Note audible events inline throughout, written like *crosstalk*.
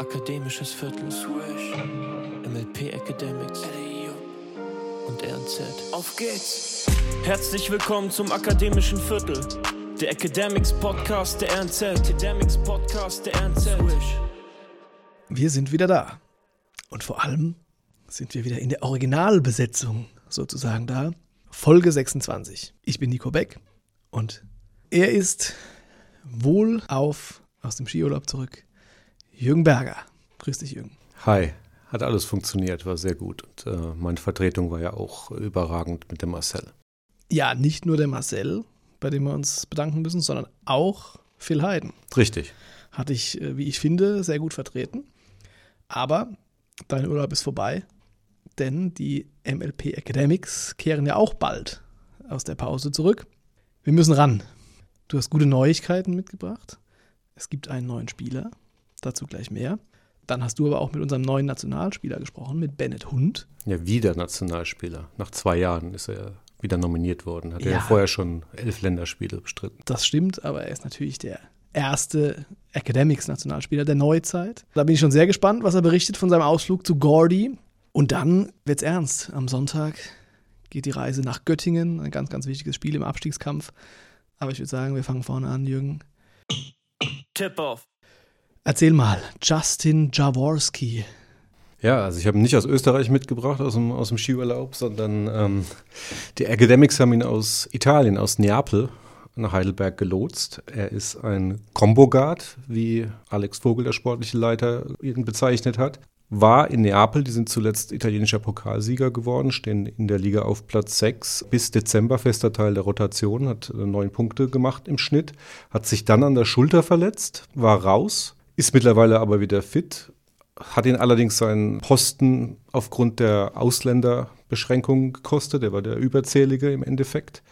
Akademisches Viertel, Swish, MLP Academics und RNZ. Auf geht's! Herzlich willkommen zum Akademischen Viertel, der Academics Podcast der RNZ. Academics Podcast der RNZ. Swish. Wir sind wieder da. Und vor allem sind wir wieder in der Originalbesetzung sozusagen da. Folge 26. Ich bin Nico Beck und er ist wohlauf aus dem Skiurlaub zurück. Jürgen Berger. Grüß dich, Jürgen. Hi, hat alles funktioniert, war sehr gut. Und äh, meine Vertretung war ja auch überragend mit dem Marcel. Ja, nicht nur der Marcel, bei dem wir uns bedanken müssen, sondern auch Phil Heiden. Richtig. Hatte ich, äh, wie ich finde, sehr gut vertreten. Aber dein Urlaub ist vorbei, denn die MLP Academics kehren ja auch bald aus der Pause zurück. Wir müssen ran. Du hast gute Neuigkeiten mitgebracht. Es gibt einen neuen Spieler, dazu gleich mehr. Dann hast du aber auch mit unserem neuen Nationalspieler gesprochen, mit Bennett Hund. Ja, wieder Nationalspieler. Nach zwei Jahren ist er wieder nominiert worden. Hat ja. er vorher schon elf Länderspiele bestritten. Das stimmt, aber er ist natürlich der erste Academics-Nationalspieler der Neuzeit. Da bin ich schon sehr gespannt, was er berichtet von seinem Ausflug zu Gordy. Und dann wird's ernst. Am Sonntag geht die Reise nach Göttingen, ein ganz, ganz wichtiges Spiel im Abstiegskampf. Aber ich würde sagen, wir fangen vorne an, Jürgen. Tip-Off. Erzähl mal, Justin Jaworski. Ja, also ich habe ihn nicht aus Österreich mitgebracht, aus dem, aus dem Skiurlaub, sondern ähm, die Academics haben ihn aus Italien, aus Neapel nach Heidelberg gelotst. Er ist ein Combo-Guard, wie Alex Vogel, der sportliche Leiter, ihn bezeichnet hat. War in Neapel, die sind zuletzt italienischer Pokalsieger geworden, stehen in der Liga auf Platz 6. Bis Dezember fester Teil der Rotation, hat äh, neun Punkte gemacht im Schnitt, hat sich dann an der Schulter verletzt, war raus, ist mittlerweile aber wieder fit, hat ihn allerdings seinen Posten aufgrund der Ausländerbeschränkungen gekostet. Er war der Überzählige im Endeffekt.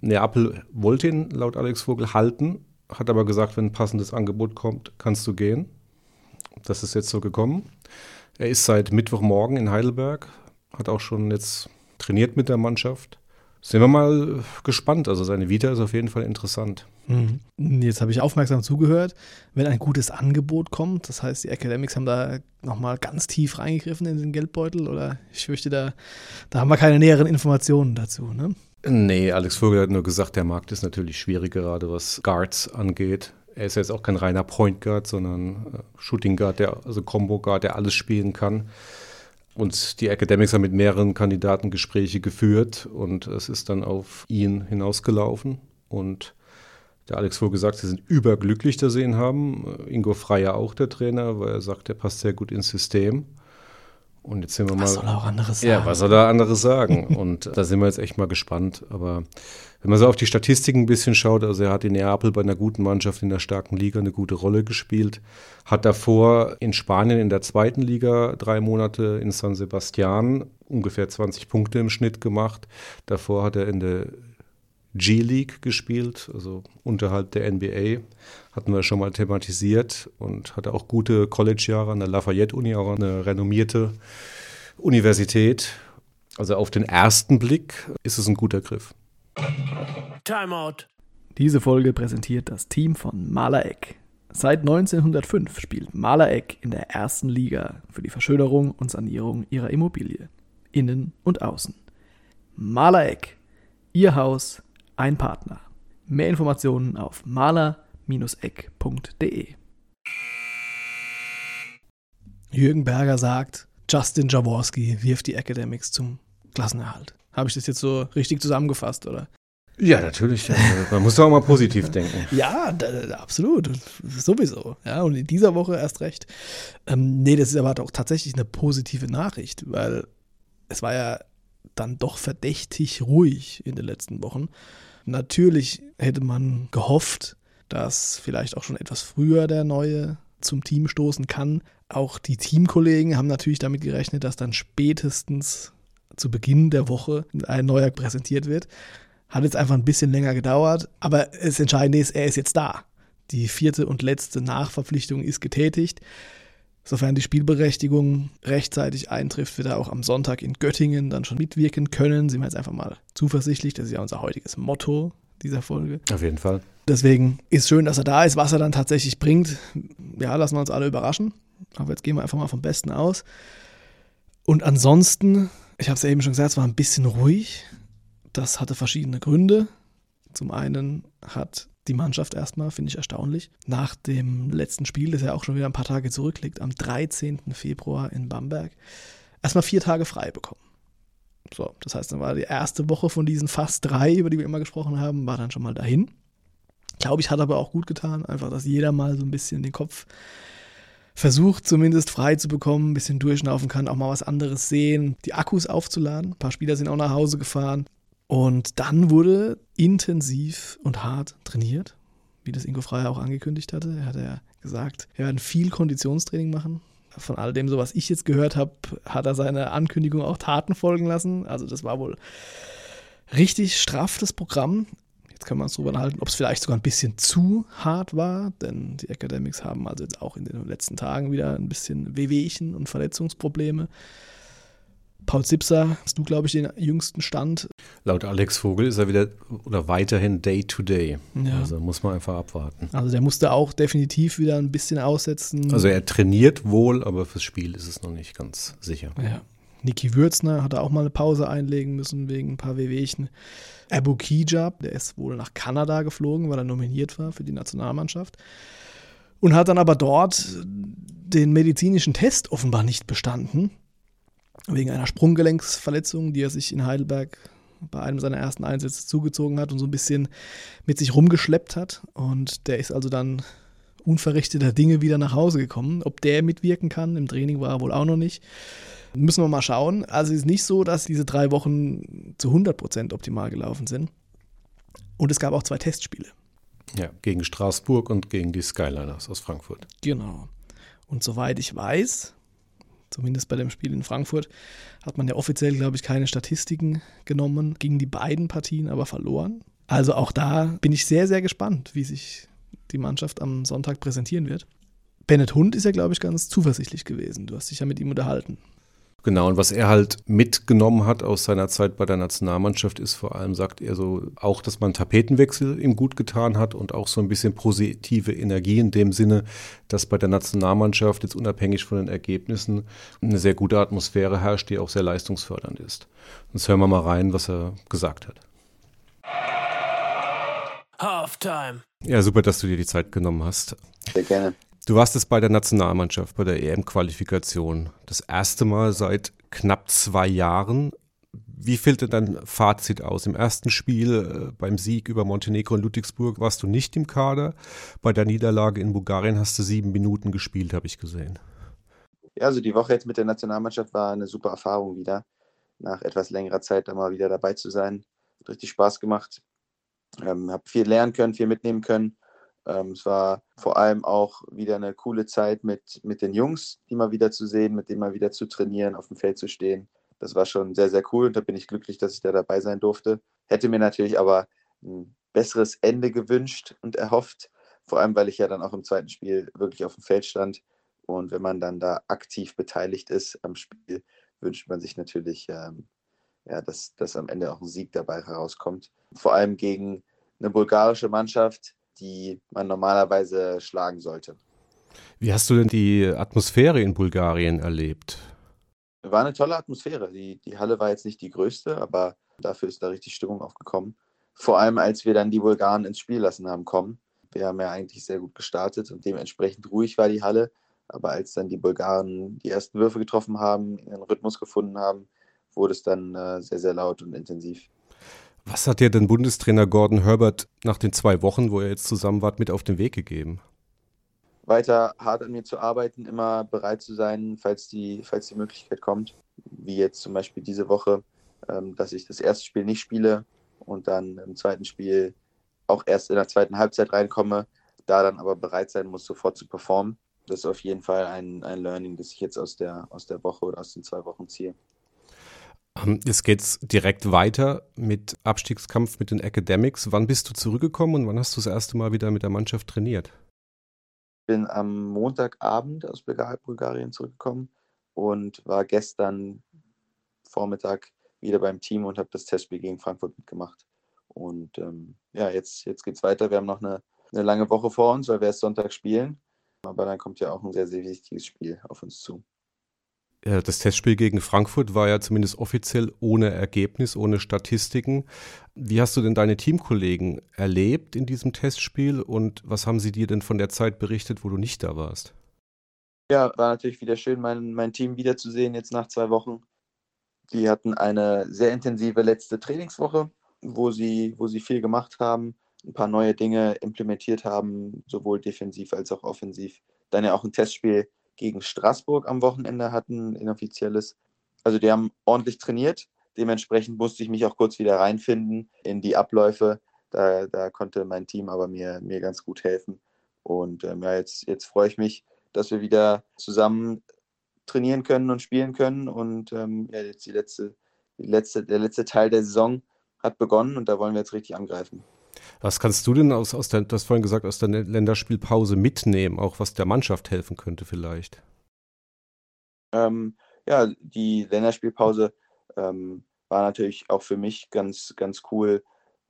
Neapel wollte ihn laut Alex Vogel halten, hat aber gesagt, wenn ein passendes Angebot kommt, kannst du gehen. Das ist jetzt so gekommen. Er ist seit Mittwochmorgen in Heidelberg, hat auch schon jetzt trainiert mit der Mannschaft. Sind wir mal gespannt. Also seine Vita ist auf jeden Fall interessant. Jetzt habe ich aufmerksam zugehört. Wenn ein gutes Angebot kommt, das heißt, die Academics haben da nochmal ganz tief reingegriffen in den Geldbeutel oder ich fürchte, da, da haben wir keine näheren Informationen dazu. Ne? Nee, Alex Vogel hat nur gesagt, der Markt ist natürlich schwierig, gerade was Guards angeht. Er ist jetzt auch kein reiner Point Guard, sondern äh, Shooting Guard, der, also Combo Guard, der alles spielen kann. Und die Academics haben mit mehreren Kandidaten Gespräche geführt und es ist dann auf ihn hinausgelaufen. Und der Alex Vogel sagt, sie sind überglücklich, dass sie ihn haben. Ingo Freier auch der Trainer, weil er sagt, er passt sehr gut ins System. Und jetzt sind wir Was mal. soll er auch anderes sagen? Ja, was soll er anderes sagen? *laughs* Und da sind wir jetzt echt mal gespannt. Aber wenn man so auf die Statistiken ein bisschen schaut, also er hat in Neapel bei einer guten Mannschaft in der starken Liga eine gute Rolle gespielt, hat davor in Spanien in der zweiten Liga drei Monate in San Sebastian ungefähr 20 Punkte im Schnitt gemacht. Davor hat er in der G-League gespielt, also unterhalb der NBA, hatten wir schon mal thematisiert und hatte auch gute College-Jahre an der Lafayette-Uni, auch eine renommierte Universität. Also auf den ersten Blick ist es ein guter Griff. Timeout. Diese Folge präsentiert das Team von Malaeck. Seit 1905 spielt Malaeck in der ersten Liga für die Verschönerung und Sanierung ihrer Immobilie, innen und außen. Malaeck, Ihr Haus, ein Partner. Mehr Informationen auf maler-eck.de. Jürgen Berger sagt, Justin Jaworski wirft die Academics zum Klassenerhalt. Habe ich das jetzt so richtig zusammengefasst, oder? Ja, natürlich. Man muss doch auch mal positiv *laughs* denken. Ja, absolut. Sowieso. Ja, und in dieser Woche erst recht. Ähm, nee, das ist aber auch tatsächlich eine positive Nachricht, weil es war ja dann doch verdächtig ruhig in den letzten Wochen. Natürlich hätte man gehofft, dass vielleicht auch schon etwas früher der Neue zum Team stoßen kann. Auch die Teamkollegen haben natürlich damit gerechnet, dass dann spätestens zu Beginn der Woche ein neuer präsentiert wird. Hat jetzt einfach ein bisschen länger gedauert, aber das Entscheidende ist, er ist jetzt da. Die vierte und letzte Nachverpflichtung ist getätigt. Sofern die Spielberechtigung rechtzeitig eintrifft, wird er auch am Sonntag in Göttingen dann schon mitwirken können. Sind wir jetzt einfach mal zuversichtlich. Das ist ja unser heutiges Motto dieser Folge. Auf jeden Fall. Deswegen ist schön, dass er da ist. Was er dann tatsächlich bringt, ja, lassen wir uns alle überraschen. Aber jetzt gehen wir einfach mal vom Besten aus. Und ansonsten, ich habe es ja eben schon gesagt, es war ein bisschen ruhig. Das hatte verschiedene Gründe. Zum einen hat die Mannschaft erstmal, finde ich erstaunlich, nach dem letzten Spiel, das ja auch schon wieder ein paar Tage zurückliegt, am 13. Februar in Bamberg, erstmal vier Tage frei bekommen. So, das heißt, dann war die erste Woche von diesen fast drei, über die wir immer gesprochen haben, war dann schon mal dahin. Glaube ich, hat aber auch gut getan, einfach, dass jeder mal so ein bisschen den Kopf versucht, zumindest frei zu bekommen, ein bisschen durchschnaufen kann, auch mal was anderes sehen, die Akkus aufzuladen. Ein paar Spieler sind auch nach Hause gefahren. Und dann wurde intensiv und hart trainiert, wie das Ingo Freier auch angekündigt hatte. Er hat ja gesagt, wir werden viel Konditionstraining machen. Von all dem, so was ich jetzt gehört habe, hat er seine Ankündigung auch Taten folgen lassen. Also das war wohl richtig straff, das Programm. Jetzt können wir uns darüber unterhalten, ob es vielleicht sogar ein bisschen zu hart war, denn die Academics haben also jetzt auch in den letzten Tagen wieder ein bisschen Wehwehchen und Verletzungsprobleme. Paul Zipser, hast du, glaube ich, den jüngsten Stand? Laut Alex Vogel ist er wieder oder weiterhin Day to Day. Ja. Also muss man einfach abwarten. Also der musste auch definitiv wieder ein bisschen aussetzen. Also er trainiert wohl, aber fürs Spiel ist es noch nicht ganz sicher. Ja. Niki Würzner hat auch mal eine Pause einlegen müssen wegen ein paar Wehwehchen. Abu Kijab, der ist wohl nach Kanada geflogen, weil er nominiert war für die Nationalmannschaft. Und hat dann aber dort den medizinischen Test offenbar nicht bestanden wegen einer Sprunggelenksverletzung, die er sich in Heidelberg bei einem seiner ersten Einsätze zugezogen hat und so ein bisschen mit sich rumgeschleppt hat. Und der ist also dann unverrichteter Dinge wieder nach Hause gekommen. Ob der mitwirken kann, im Training war er wohl auch noch nicht. Müssen wir mal schauen. Also es ist nicht so, dass diese drei Wochen zu 100% optimal gelaufen sind. Und es gab auch zwei Testspiele. Ja, gegen Straßburg und gegen die Skyliners aus Frankfurt. Genau. Und soweit ich weiß, zumindest bei dem Spiel in Frankfurt, hat man ja offiziell, glaube ich, keine Statistiken genommen, gegen die beiden Partien aber verloren. Also auch da bin ich sehr, sehr gespannt, wie sich die Mannschaft am Sonntag präsentieren wird. Bennett Hund ist ja, glaube ich, ganz zuversichtlich gewesen. Du hast dich ja mit ihm unterhalten. Genau, und was er halt mitgenommen hat aus seiner Zeit bei der Nationalmannschaft ist vor allem, sagt er so, auch, dass man Tapetenwechsel ihm gut getan hat und auch so ein bisschen positive Energie in dem Sinne, dass bei der Nationalmannschaft jetzt unabhängig von den Ergebnissen eine sehr gute Atmosphäre herrscht, die auch sehr leistungsfördernd ist. Jetzt hören wir mal rein, was er gesagt hat. Halftime. Ja, super, dass du dir die Zeit genommen hast. Sehr gerne. Du warst es bei der Nationalmannschaft, bei der EM-Qualifikation. Das erste Mal seit knapp zwei Jahren. Wie fällt denn dein Fazit aus? Im ersten Spiel äh, beim Sieg über Montenegro und Ludwigsburg warst du nicht im Kader. Bei der Niederlage in Bulgarien hast du sieben Minuten gespielt, habe ich gesehen. Ja, also die Woche jetzt mit der Nationalmannschaft war eine super Erfahrung wieder. Nach etwas längerer Zeit da mal wieder dabei zu sein. Hat richtig Spaß gemacht. Ähm, habe viel lernen können, viel mitnehmen können. Ähm, es war vor allem auch wieder eine coole Zeit mit, mit den Jungs, die mal wieder zu sehen, mit denen mal wieder zu trainieren, auf dem Feld zu stehen. Das war schon sehr, sehr cool und da bin ich glücklich, dass ich da dabei sein durfte. Hätte mir natürlich aber ein besseres Ende gewünscht und erhofft, vor allem weil ich ja dann auch im zweiten Spiel wirklich auf dem Feld stand. Und wenn man dann da aktiv beteiligt ist am Spiel, wünscht man sich natürlich, ähm, ja, dass, dass am Ende auch ein Sieg dabei herauskommt. Vor allem gegen eine bulgarische Mannschaft, die man normalerweise schlagen sollte. Wie hast du denn die Atmosphäre in Bulgarien erlebt? War eine tolle Atmosphäre. Die, die Halle war jetzt nicht die größte, aber dafür ist da richtig Stimmung aufgekommen. Vor allem, als wir dann die Bulgaren ins Spiel lassen haben kommen. Wir haben ja eigentlich sehr gut gestartet und dementsprechend ruhig war die Halle. Aber als dann die Bulgaren die ersten Würfe getroffen haben, ihren Rhythmus gefunden haben, wurde es dann äh, sehr, sehr laut und intensiv. Was hat dir denn Bundestrainer Gordon Herbert nach den zwei Wochen, wo er jetzt zusammen war, mit auf den Weg gegeben? Weiter hart an mir zu arbeiten, immer bereit zu sein, falls die, falls die Möglichkeit kommt. Wie jetzt zum Beispiel diese Woche, ähm, dass ich das erste Spiel nicht spiele und dann im zweiten Spiel auch erst in der zweiten Halbzeit reinkomme, da dann aber bereit sein muss, sofort zu performen. Das ist auf jeden Fall ein, ein Learning, das ich jetzt aus der, aus der Woche oder aus den zwei Wochen ziehe. Ähm, jetzt geht es direkt weiter mit Abstiegskampf mit den Academics. Wann bist du zurückgekommen und wann hast du das erste Mal wieder mit der Mannschaft trainiert? Ich bin am Montagabend aus Bulgarien zurückgekommen und war gestern Vormittag wieder beim Team und habe das Testspiel gegen Frankfurt mitgemacht. Und ähm, ja, jetzt, jetzt es weiter. Wir haben noch eine, eine lange Woche vor uns, weil wir erst Sonntag spielen. Aber dann kommt ja auch ein sehr, sehr wichtiges Spiel auf uns zu. Das Testspiel gegen Frankfurt war ja zumindest offiziell ohne Ergebnis, ohne Statistiken. Wie hast du denn deine Teamkollegen erlebt in diesem Testspiel und was haben sie dir denn von der Zeit berichtet, wo du nicht da warst? Ja, war natürlich wieder schön, mein, mein Team wiederzusehen jetzt nach zwei Wochen. Die hatten eine sehr intensive letzte Trainingswoche, wo sie, wo sie viel gemacht haben, ein paar neue Dinge implementiert haben, sowohl defensiv als auch offensiv. Dann ja auch ein Testspiel gegen Straßburg am Wochenende hatten, inoffizielles. Also die haben ordentlich trainiert. Dementsprechend musste ich mich auch kurz wieder reinfinden in die Abläufe. Da, da konnte mein Team aber mir, mir ganz gut helfen. Und ähm, ja, jetzt, jetzt freue ich mich, dass wir wieder zusammen trainieren können und spielen können. Und ähm, ja, jetzt die letzte, die letzte, der letzte Teil der Saison hat begonnen und da wollen wir jetzt richtig angreifen. Was kannst du denn aus, aus der, du vorhin gesagt, aus der Länderspielpause mitnehmen, auch was der Mannschaft helfen könnte vielleicht? Ähm, ja, die Länderspielpause ähm, war natürlich auch für mich ganz, ganz cool,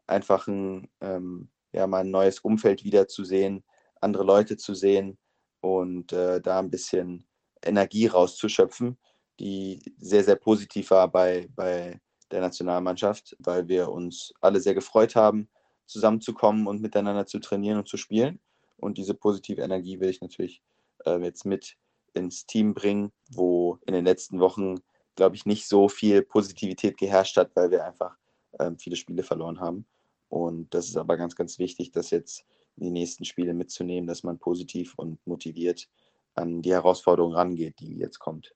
einfach ein, ähm, ja, mal ein neues Umfeld wiederzusehen, andere Leute zu sehen und äh, da ein bisschen Energie rauszuschöpfen, die sehr, sehr positiv war bei, bei der Nationalmannschaft, weil wir uns alle sehr gefreut haben, zusammenzukommen und miteinander zu trainieren und zu spielen. Und diese positive Energie will ich natürlich äh, jetzt mit ins Team bringen, wo in den letzten Wochen, glaube ich, nicht so viel Positivität geherrscht hat, weil wir einfach ähm, viele Spiele verloren haben. Und das ist aber ganz, ganz wichtig, das jetzt in die nächsten Spiele mitzunehmen, dass man positiv und motiviert an die Herausforderung rangeht, die jetzt kommt.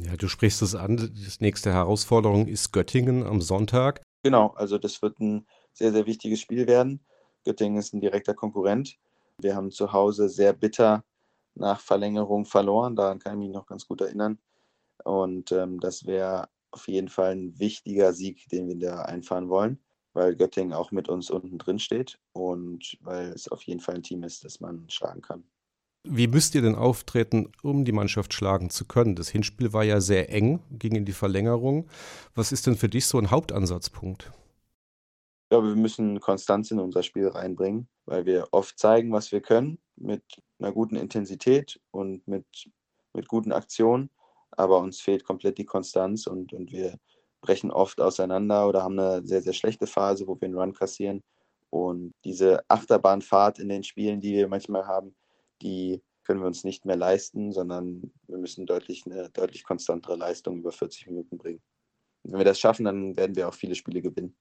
Ja, du sprichst es an. Die nächste Herausforderung ist Göttingen am Sonntag. Genau, also das wird ein sehr, sehr wichtiges Spiel werden. Göttingen ist ein direkter Konkurrent. Wir haben zu Hause sehr bitter nach Verlängerung verloren. Daran kann ich mich noch ganz gut erinnern. Und ähm, das wäre auf jeden Fall ein wichtiger Sieg, den wir da einfahren wollen, weil Göttingen auch mit uns unten drin steht und weil es auf jeden Fall ein Team ist, das man schlagen kann. Wie müsst ihr denn auftreten, um die Mannschaft schlagen zu können? Das Hinspiel war ja sehr eng, ging in die Verlängerung. Was ist denn für dich so ein Hauptansatzpunkt? Glaube, wir müssen Konstanz in unser Spiel reinbringen, weil wir oft zeigen, was wir können, mit einer guten Intensität und mit, mit guten Aktionen. Aber uns fehlt komplett die Konstanz und, und wir brechen oft auseinander oder haben eine sehr, sehr schlechte Phase, wo wir einen Run kassieren. Und diese Achterbahnfahrt in den Spielen, die wir manchmal haben, die können wir uns nicht mehr leisten, sondern wir müssen deutlich eine deutlich konstantere Leistung über 40 Minuten bringen. Und wenn wir das schaffen, dann werden wir auch viele Spiele gewinnen.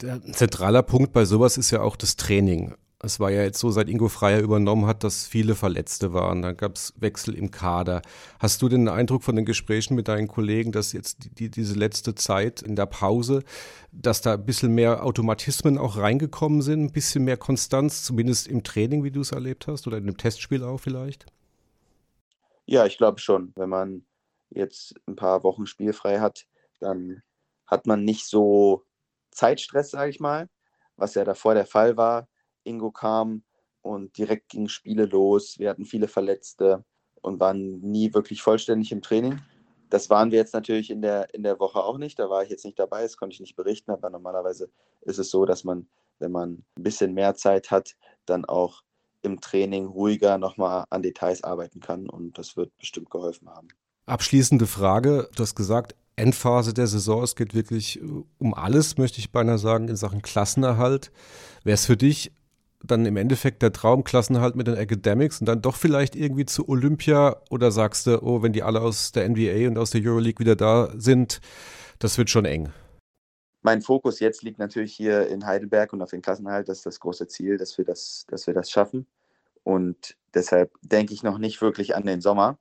Der zentraler Punkt bei sowas ist ja auch das Training. Es war ja jetzt so, seit Ingo Freier übernommen hat, dass viele Verletzte waren. Dann gab es Wechsel im Kader. Hast du den Eindruck von den Gesprächen mit deinen Kollegen, dass jetzt die, diese letzte Zeit in der Pause, dass da ein bisschen mehr Automatismen auch reingekommen sind, ein bisschen mehr Konstanz, zumindest im Training, wie du es erlebt hast, oder in dem Testspiel auch vielleicht? Ja, ich glaube schon. Wenn man jetzt ein paar Wochen spielfrei hat, dann hat man nicht so Zeitstress, sage ich mal, was ja davor der Fall war. Ingo kam und direkt gingen Spiele los. Wir hatten viele Verletzte und waren nie wirklich vollständig im Training. Das waren wir jetzt natürlich in der, in der Woche auch nicht. Da war ich jetzt nicht dabei, das konnte ich nicht berichten. Aber normalerweise ist es so, dass man, wenn man ein bisschen mehr Zeit hat, dann auch im Training ruhiger nochmal an Details arbeiten kann. Und das wird bestimmt geholfen haben. Abschließende Frage. Du hast gesagt, Endphase der Saison. Es geht wirklich äh, um alles, möchte ich beinahe sagen, in Sachen Klassenerhalt. Wäre es für dich dann im Endeffekt der Traum Klassenerhalt mit den Academics und dann doch vielleicht irgendwie zu Olympia oder sagst du, oh, wenn die alle aus der NBA und aus der Euroleague wieder da sind, das wird schon eng? Mein Fokus jetzt liegt natürlich hier in Heidelberg und auf den Klassenerhalt. Das ist das große Ziel, dass wir das, dass wir das schaffen. Und deshalb denke ich noch nicht wirklich an den Sommer.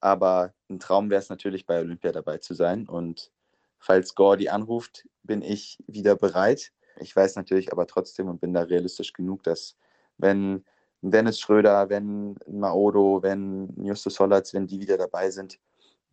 Aber ein Traum wäre es natürlich, bei Olympia dabei zu sein. Und falls Gordy anruft, bin ich wieder bereit. Ich weiß natürlich aber trotzdem und bin da realistisch genug, dass wenn Dennis Schröder, wenn Maodo, wenn Justus Hollatz, wenn die wieder dabei sind,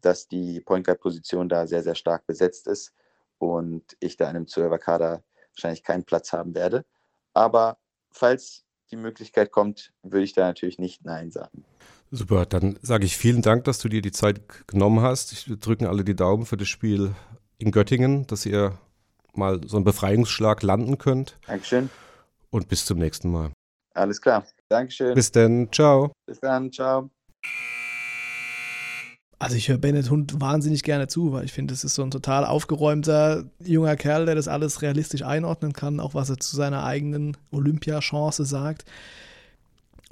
dass die Point Guard Position da sehr, sehr stark besetzt ist und ich da in einem 12 Kader wahrscheinlich keinen Platz haben werde. Aber falls die Möglichkeit kommt, würde ich da natürlich nicht Nein sagen. Super, dann sage ich vielen Dank, dass du dir die Zeit genommen hast. Wir drücken alle die Daumen für das Spiel in Göttingen, dass ihr mal so einen Befreiungsschlag landen könnt. Dankeschön. Und bis zum nächsten Mal. Alles klar. Dankeschön. Bis dann. Ciao. Bis dann. Ciao. Also ich höre Bennett Hund wahnsinnig gerne zu, weil ich finde, es ist so ein total aufgeräumter junger Kerl, der das alles realistisch einordnen kann, auch was er zu seiner eigenen Olympiachance sagt.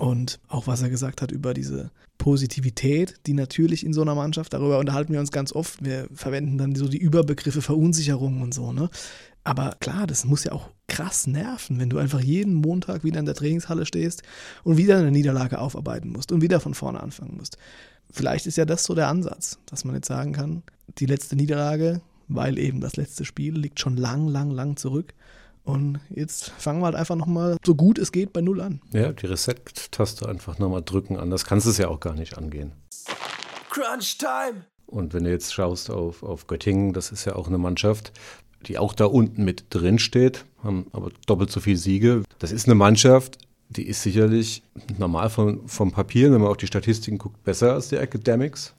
Und auch was er gesagt hat über diese Positivität, die natürlich in so einer Mannschaft, darüber unterhalten wir uns ganz oft, wir verwenden dann so die Überbegriffe Verunsicherung und so, ne? Aber klar, das muss ja auch krass nerven, wenn du einfach jeden Montag wieder in der Trainingshalle stehst und wieder eine Niederlage aufarbeiten musst und wieder von vorne anfangen musst. Vielleicht ist ja das so der Ansatz, dass man jetzt sagen kann, die letzte Niederlage, weil eben das letzte Spiel liegt schon lang, lang, lang zurück. Und jetzt fangen wir halt einfach nochmal so gut es geht bei Null an. Ja, die Reset-Taste einfach nochmal drücken. Anders kannst du es ja auch gar nicht angehen. Crunch Time! Und wenn du jetzt schaust auf, auf Göttingen, das ist ja auch eine Mannschaft, die auch da unten mit drin steht, haben aber doppelt so viele Siege. Das ist eine Mannschaft, die ist sicherlich normal vom, vom Papier, wenn man auf die Statistiken guckt, besser als die Academics.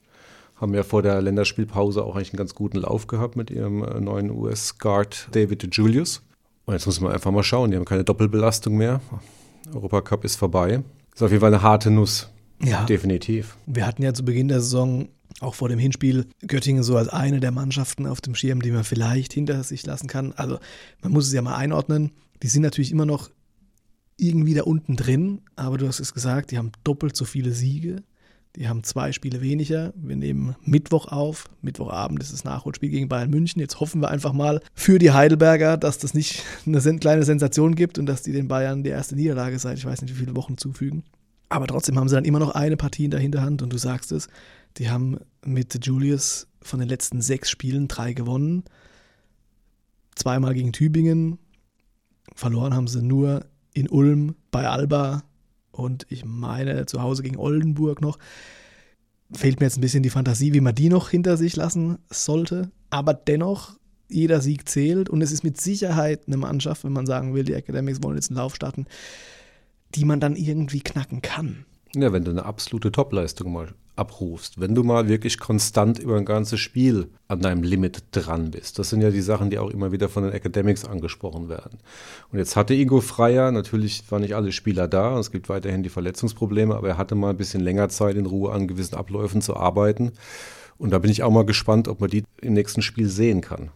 Haben ja vor der Länderspielpause auch eigentlich einen ganz guten Lauf gehabt mit ihrem äh, neuen US-Guard David Julius. Und jetzt muss man einfach mal schauen, die haben keine Doppelbelastung mehr. Europacup ist vorbei. Ist auf jeden Fall eine harte Nuss. Ja. Definitiv. Wir hatten ja zu Beginn der Saison auch vor dem Hinspiel Göttingen so als eine der Mannschaften auf dem Schirm, die man vielleicht hinter sich lassen kann. Also man muss es ja mal einordnen. Die sind natürlich immer noch irgendwie da unten drin, aber du hast es gesagt, die haben doppelt so viele Siege. Die haben zwei Spiele weniger. Wir nehmen Mittwoch auf. Mittwochabend ist das Nachholspiel gegen Bayern München. Jetzt hoffen wir einfach mal für die Heidelberger, dass das nicht *laughs* eine kleine Sensation gibt und dass die den Bayern die erste Niederlage seit ich weiß nicht wie viele Wochen zufügen. Aber trotzdem haben sie dann immer noch eine Partie in der Hinterhand und du sagst es, die haben mit Julius von den letzten sechs Spielen drei gewonnen. Zweimal gegen Tübingen. Verloren haben sie nur in Ulm bei Alba und ich meine zu Hause gegen Oldenburg noch. Fehlt mir jetzt ein bisschen die Fantasie, wie man die noch hinter sich lassen sollte. Aber dennoch, jeder Sieg zählt und es ist mit Sicherheit eine Mannschaft, wenn man sagen will, die Academics wollen jetzt einen Lauf starten, die man dann irgendwie knacken kann. Ja, wenn du eine absolute Topleistung mal abrufst, wenn du mal wirklich konstant über ein ganzes Spiel an deinem Limit dran bist. Das sind ja die Sachen, die auch immer wieder von den Academics angesprochen werden. Und jetzt hatte Ingo Freier, natürlich waren nicht alle Spieler da, es gibt weiterhin die Verletzungsprobleme, aber er hatte mal ein bisschen länger Zeit in Ruhe an gewissen Abläufen zu arbeiten. Und da bin ich auch mal gespannt, ob man die im nächsten Spiel sehen kann.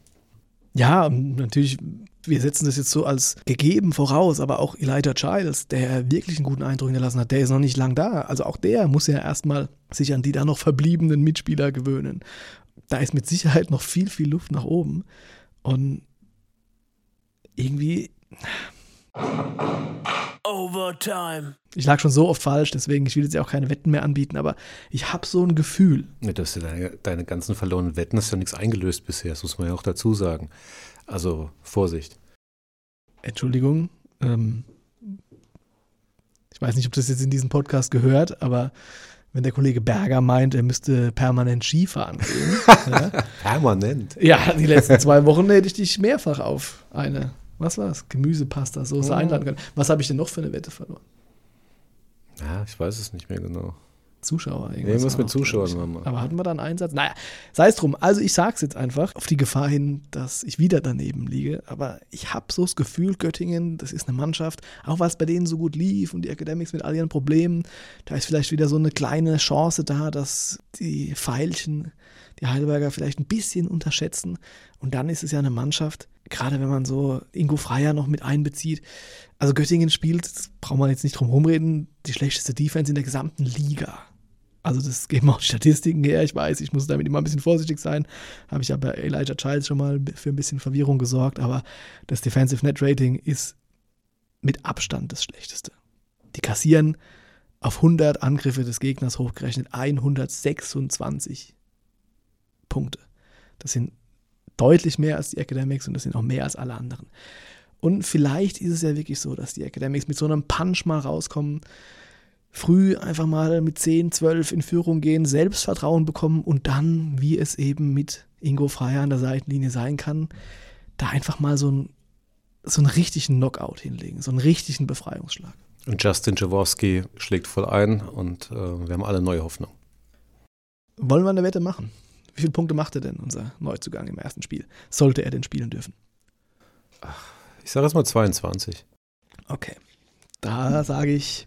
Ja, natürlich, wir setzen das jetzt so als gegeben voraus, aber auch Elijah Childs, der wirklich einen guten Eindruck hinterlassen hat, der ist noch nicht lang da. Also auch der muss ja erstmal sich an die da noch verbliebenen Mitspieler gewöhnen. Da ist mit Sicherheit noch viel, viel Luft nach oben. Und irgendwie. Overtime. Ich lag schon so oft falsch, deswegen ich will jetzt ja auch keine Wetten mehr anbieten, aber ich habe so ein Gefühl. Ja, das ja deine, deine ganzen verlorenen Wetten hast ja nichts eingelöst bisher, das muss man ja auch dazu sagen. Also Vorsicht. Entschuldigung. Ähm, ich weiß nicht, ob das jetzt in diesem Podcast gehört, aber wenn der Kollege Berger meint, er müsste permanent Skifahren gehen. ja, *laughs* Permanent. ja, die letzten zwei Wochen hätte ich dich mehrfach auf eine, was war's? Gemüsepasta, Soße Oh. einladen können. Was habe ich denn noch für eine Wette verloren? Ja, ich weiß es nicht mehr genau. Zuschauer. Irgendwas mit Zuschauern ich. mal. Aber hatten wir da einen Einsatz? Naja, sei es drum. Also ich sag's jetzt einfach, auf die Gefahr hin, dass ich wieder daneben liege. Aber ich habe so das Gefühl, Göttingen, das ist eine Mannschaft, auch weil es bei denen so gut lief und die Academics mit all ihren Problemen, da ist vielleicht wieder so eine kleine Chance da, dass die Pfeilchen, die Heidelberger vielleicht ein bisschen unterschätzen. Und dann ist es ja eine Mannschaft, gerade wenn man so Ingo Freier noch mit einbezieht. Also Göttingen spielt, das braucht man jetzt nicht drum rumreden, die schlechteste Defense in der gesamten Liga. Also das geben auch Statistiken her. Ich weiß, ich muss damit immer ein bisschen vorsichtig sein. Habe ich aber Elijah Childs schon mal für ein bisschen Verwirrung gesorgt. Aber das Defensive Net Rating ist mit Abstand das schlechteste. Die kassieren auf 100 Angriffe des Gegners hochgerechnet 126 Punkte. Das sind deutlich mehr als die Academics und das sind auch mehr als alle anderen. Und vielleicht ist es ja wirklich so, dass die Academics mit so einem Punch mal rauskommen, früh einfach mal mit 10, 12 in Führung gehen, Selbstvertrauen bekommen und dann, wie es eben mit Ingo Freier an der Seitenlinie sein kann, da einfach mal so, ein, so einen richtigen Knockout hinlegen, so einen richtigen Befreiungsschlag. Und Justin Jaworski schlägt voll ein und äh, wir haben alle neue Hoffnung. Wollen wir eine Wette machen? Wie viele Punkte macht er denn, unser Neuzugang im ersten Spiel? Sollte er denn spielen dürfen? Ich sage jetzt mal 22. Okay. Da sage ich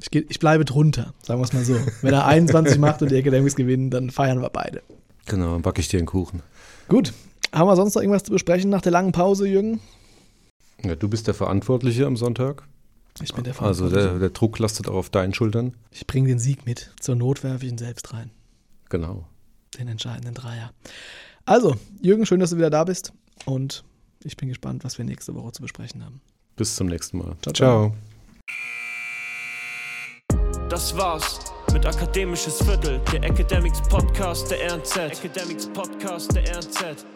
Ich, geh, ich bleibe drunter, sagen wir es mal so. Wenn er 21 macht und die Academics gewinnen, dann feiern wir beide. Genau, dann backe ich dir einen Kuchen. Gut. Haben wir sonst noch irgendwas zu besprechen nach der langen Pause, Jürgen? Ja, du bist der Verantwortliche am Sonntag. Ich bin der Also Verantwortliche. der, der Druck lastet auch auf deinen Schultern. ich bringe den Sieg mit. Zur Not werfe ich ihn selbst rein. Genau. Den entscheidenden Dreier. Also, Jürgen, schön, dass du wieder da bist. Und ich bin gespannt, was wir nächste Woche zu besprechen haben. Bis zum nächsten Mal. Ciao, ciao. Das war's mit Akademisches Viertel, der Academics Podcast der RNZ. Academics Podcast der RNZ.